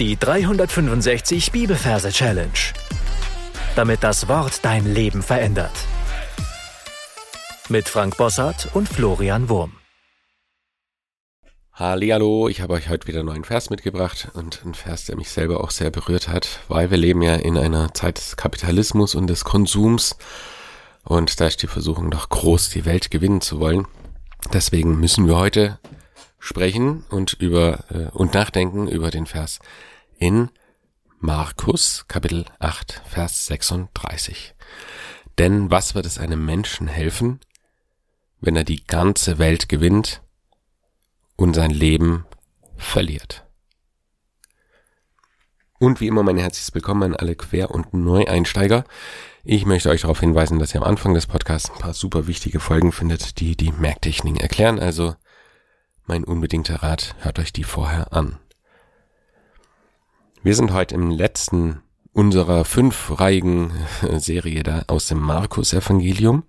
Die 365 Bibelverse Challenge. Damit das Wort dein Leben verändert. Mit Frank Bossart und Florian Wurm. Hallo, ich habe euch heute wieder einen neuen Vers mitgebracht und ein Vers, der mich selber auch sehr berührt hat, weil wir leben ja in einer Zeit des Kapitalismus und des Konsums und da ist die Versuchung doch groß, die Welt gewinnen zu wollen. Deswegen müssen wir heute sprechen und über äh, und nachdenken über den Vers in Markus Kapitel 8 Vers 36. Denn was wird es einem Menschen helfen, wenn er die ganze Welt gewinnt und sein Leben verliert? Und wie immer mein herzliches Willkommen an alle Quer- und Neueinsteiger. Ich möchte euch darauf hinweisen, dass ihr am Anfang des Podcasts ein paar super wichtige Folgen findet, die die Merktechniken erklären. Also mein unbedingter Rat, hört euch die vorher an. Wir sind heute im letzten unserer fünfreihigen Serie da aus dem Markus-Evangelium.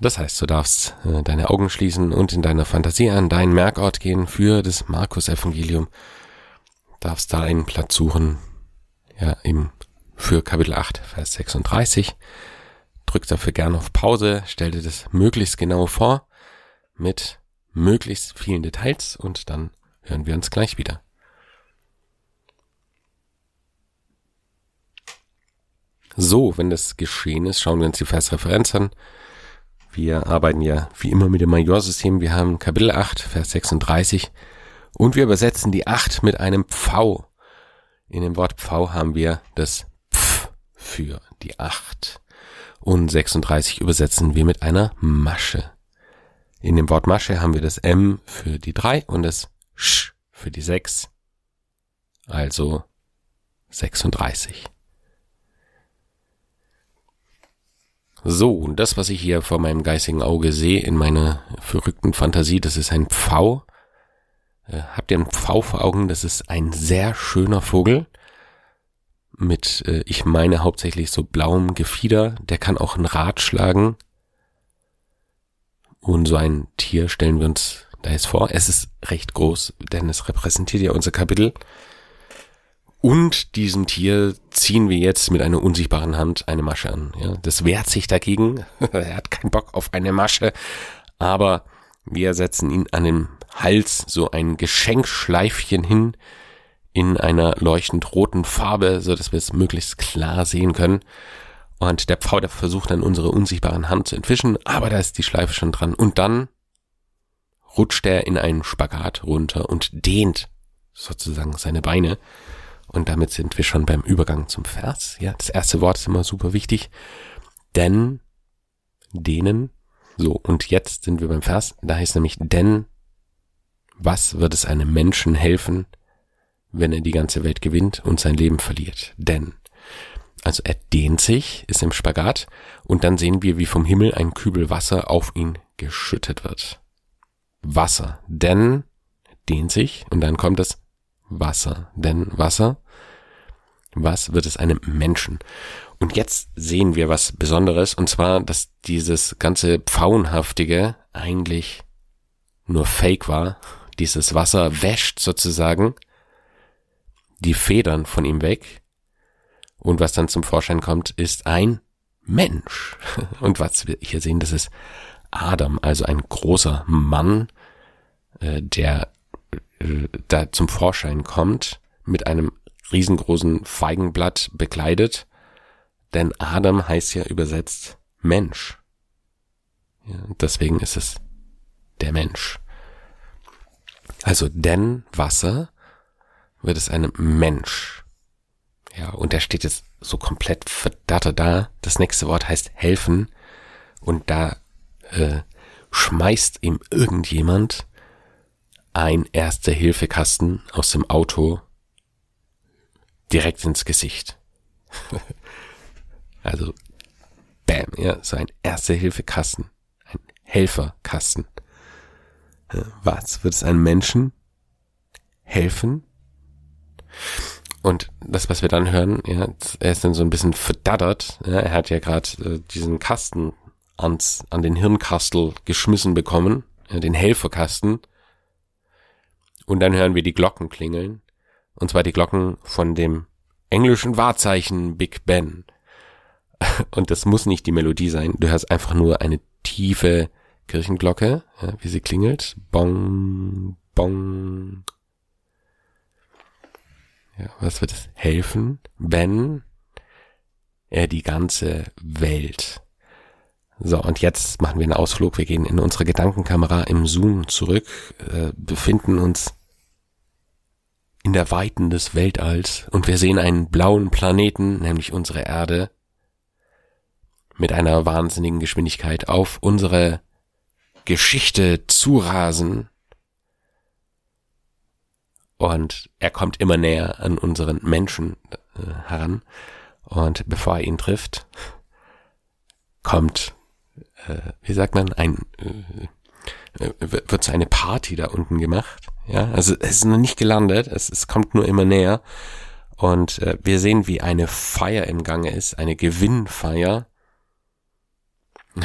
Das heißt, du darfst äh, deine Augen schließen und in deiner Fantasie an deinen Merkort gehen für das Markus-Evangelium. Darfst da einen Platz suchen, ja, im, für Kapitel 8, Vers 36. Drück dafür gerne auf Pause, stell dir das möglichst genau vor, mit möglichst vielen Details und dann hören wir uns gleich wieder. So, wenn das geschehen ist, schauen wir uns die Versreferenz an. Wir arbeiten ja wie immer mit dem Majorsystem. Wir haben Kapitel 8, Vers 36 und wir übersetzen die 8 mit einem Pfau. In dem Wort Pfau haben wir das Pf für die 8 und 36 übersetzen wir mit einer Masche. In dem Wort Masche haben wir das M für die 3 und das Sch für die 6. Also 36. So, und das, was ich hier vor meinem geistigen Auge sehe, in meiner verrückten Fantasie, das ist ein Pfau. Äh, habt ihr einen Pfau vor Augen? Das ist ein sehr schöner Vogel mit, äh, ich meine hauptsächlich so blauem Gefieder. Der kann auch ein Rad schlagen. Und so ein Tier stellen wir uns da jetzt vor. Es ist recht groß, denn es repräsentiert ja unser Kapitel. Und diesem Tier ziehen wir jetzt mit einer unsichtbaren Hand eine Masche an. Ja, das wehrt sich dagegen. er hat keinen Bock auf eine Masche. Aber wir setzen ihn an den Hals so ein Geschenkschleifchen hin in einer leuchtend roten Farbe, so dass wir es möglichst klar sehen können. Und der Pfau, der versucht dann unsere unsichtbaren Hand zu entwischen, aber da ist die Schleife schon dran. Und dann rutscht er in einen Spagat runter und dehnt sozusagen seine Beine. Und damit sind wir schon beim Übergang zum Vers. Ja, das erste Wort ist immer super wichtig. Denn, denen, so, und jetzt sind wir beim Vers. Da heißt nämlich, denn, was wird es einem Menschen helfen, wenn er die ganze Welt gewinnt und sein Leben verliert? Denn, also er dehnt sich, ist im Spagat und dann sehen wir, wie vom Himmel ein Kübel Wasser auf ihn geschüttet wird. Wasser, denn dehnt sich und dann kommt das Wasser, denn Wasser, was wird es einem Menschen? Und jetzt sehen wir was Besonderes und zwar, dass dieses ganze Pfauenhaftige eigentlich nur Fake war. Dieses Wasser wäscht sozusagen die Federn von ihm weg und was dann zum Vorschein kommt, ist ein Mensch. Und was wir hier sehen, das ist Adam, also ein großer Mann, äh, der äh, da zum Vorschein kommt, mit einem riesengroßen Feigenblatt bekleidet. Denn Adam heißt ja übersetzt Mensch. Ja, deswegen ist es der Mensch. Also denn Wasser wird es einem Mensch ja, und der steht jetzt so komplett verdattert da. Das nächste Wort heißt helfen. Und da äh, schmeißt ihm irgendjemand ein Erste-Hilfe-Kasten aus dem Auto direkt ins Gesicht. also, bam, ja, so ein Erste-Hilfe-Kasten. Ein Helferkasten. Was wird es einem Menschen helfen? Und das, was wir dann hören, ja, er ist dann so ein bisschen verdattert. Ja, er hat ja gerade äh, diesen Kasten ans, an den Hirnkastel geschmissen bekommen, ja, den Helferkasten. Und dann hören wir die Glocken klingeln. Und zwar die Glocken von dem englischen Wahrzeichen Big Ben. Und das muss nicht die Melodie sein. Du hörst einfach nur eine tiefe Kirchenglocke, ja, wie sie klingelt. Bong, bong. Ja, was wird es helfen, wenn er die ganze Welt so, und jetzt machen wir einen Ausflug. Wir gehen in unsere Gedankenkamera im Zoom zurück, äh, befinden uns in der Weiten des Weltalls und wir sehen einen blauen Planeten, nämlich unsere Erde, mit einer wahnsinnigen Geschwindigkeit auf unsere Geschichte zurasen. Und er kommt immer näher an unseren Menschen äh, heran. Und bevor er ihn trifft, kommt äh, wie sagt man, ein, äh, äh wird so eine Party da unten gemacht. Ja, also es ist noch nicht gelandet, es, es kommt nur immer näher. Und äh, wir sehen, wie eine Feier im Gange ist, eine Gewinnfeier.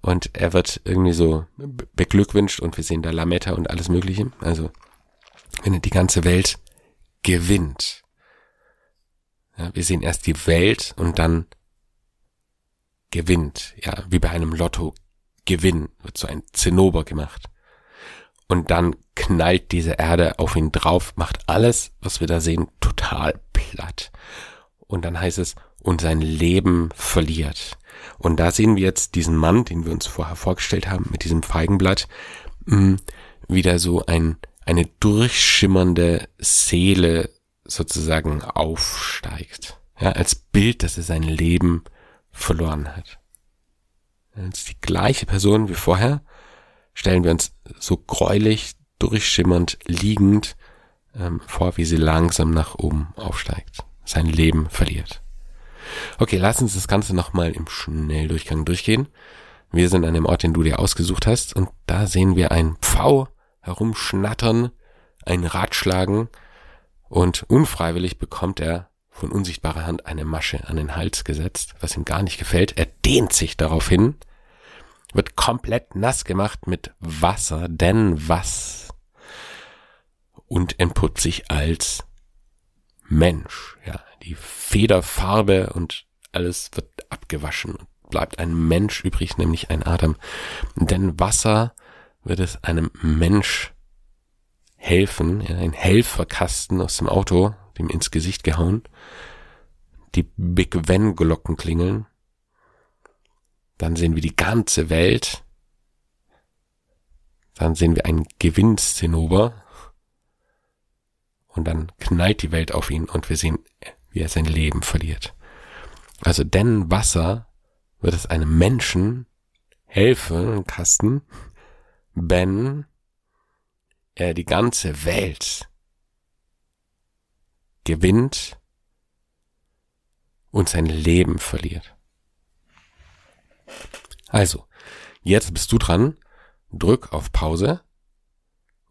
und er wird irgendwie so beglückwünscht und wir sehen da Lametta und alles Mögliche. Also, wenn er die ganze Welt gewinnt. Ja, wir sehen erst die Welt und dann gewinnt, ja, wie bei einem Lotto Gewinn wird so ein Zinnober gemacht. Und dann knallt diese Erde auf ihn drauf, macht alles, was wir da sehen, total platt. Und dann heißt es, und sein Leben verliert. Und da sehen wir jetzt diesen Mann, den wir uns vorher vorgestellt haben, mit diesem Feigenblatt, mm, wieder so ein, eine durchschimmernde Seele sozusagen aufsteigt. Ja, als Bild, dass er sein Leben verloren hat. Als die gleiche Person wie vorher stellen wir uns so gräulich, durchschimmernd, liegend ähm, vor, wie sie langsam nach oben aufsteigt, sein Leben verliert. Okay, lass uns das Ganze nochmal im Schnelldurchgang durchgehen. Wir sind an dem Ort, den du dir ausgesucht hast, und da sehen wir ein Pfau herumschnattern, ein Rad schlagen, und unfreiwillig bekommt er von unsichtbarer Hand eine Masche an den Hals gesetzt, was ihm gar nicht gefällt. Er dehnt sich darauf hin, wird komplett nass gemacht mit Wasser, denn was? Und entpuppt sich als Mensch. Ja, die Federfarbe und alles wird abgewaschen und bleibt ein Mensch übrig, nämlich ein Atem. Denn Wasser wird es einem Mensch helfen, ja, ein Helferkasten aus dem Auto, dem ins Gesicht gehauen. Die Big Van Glocken klingeln. Dann sehen wir die ganze Welt. Dann sehen wir einen Gewinnzinnober. Und dann knallt die Welt auf ihn und wir sehen, wie er sein Leben verliert. Also denn Wasser wird es einem Menschen helfen, Kasten, wenn er die ganze Welt gewinnt und sein Leben verliert. Also, jetzt bist du dran, drück auf Pause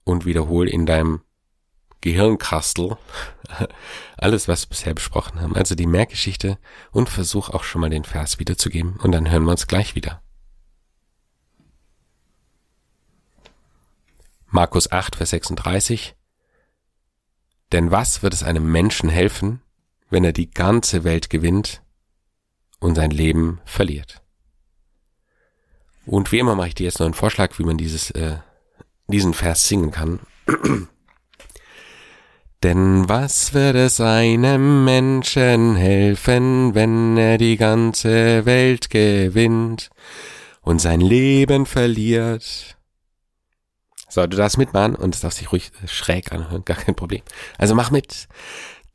und wiederhol in deinem Gehirnkastel alles, was wir bisher besprochen haben. Also die Merkgeschichte und versuch auch schon mal den Vers wiederzugeben und dann hören wir uns gleich wieder. Markus 8, Vers 36 denn was wird es einem Menschen helfen, wenn er die ganze Welt gewinnt und sein Leben verliert? Und wie immer mache ich dir jetzt noch einen Vorschlag, wie man dieses, äh, diesen Vers singen kann. Denn was wird es einem Menschen helfen, wenn er die ganze Welt gewinnt und sein Leben verliert? So, du darfst mitmachen und es darf sich ruhig schräg anhören, gar kein Problem. Also mach mit.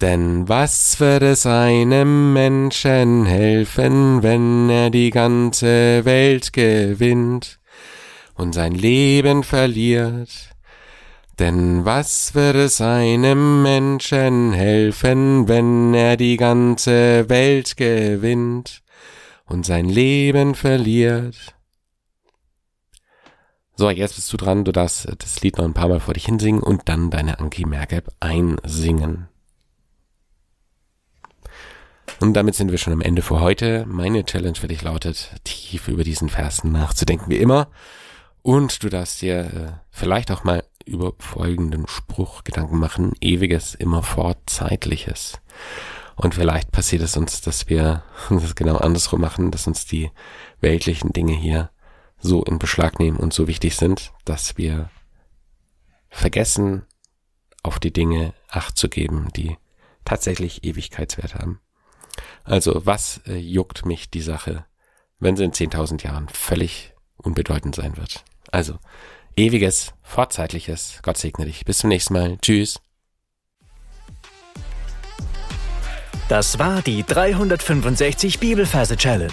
Denn was wird es einem Menschen helfen, wenn er die ganze Welt gewinnt und sein Leben verliert? Denn was wird es einem Menschen helfen, wenn er die ganze Welt gewinnt und sein Leben verliert? So, jetzt bist du dran. Du darfst das Lied noch ein paar Mal vor dich hinsingen und dann deine Anki Merkab einsingen. Und damit sind wir schon am Ende für heute. Meine Challenge für dich lautet, tief über diesen Versen nachzudenken wie immer. Und du darfst dir äh, vielleicht auch mal über folgenden Spruch Gedanken machen. Ewiges, immerfort Zeitliches. Und vielleicht passiert es uns, dass wir das genau andersrum machen, dass uns die weltlichen Dinge hier so in Beschlag nehmen und so wichtig sind, dass wir vergessen, auf die Dinge Acht zu geben, die tatsächlich Ewigkeitswert haben. Also was äh, juckt mich die Sache, wenn sie in 10.000 Jahren völlig unbedeutend sein wird? Also ewiges, fortzeitliches, Gott segne dich. Bis zum nächsten Mal. Tschüss. Das war die 365 Bibelferse Challenge.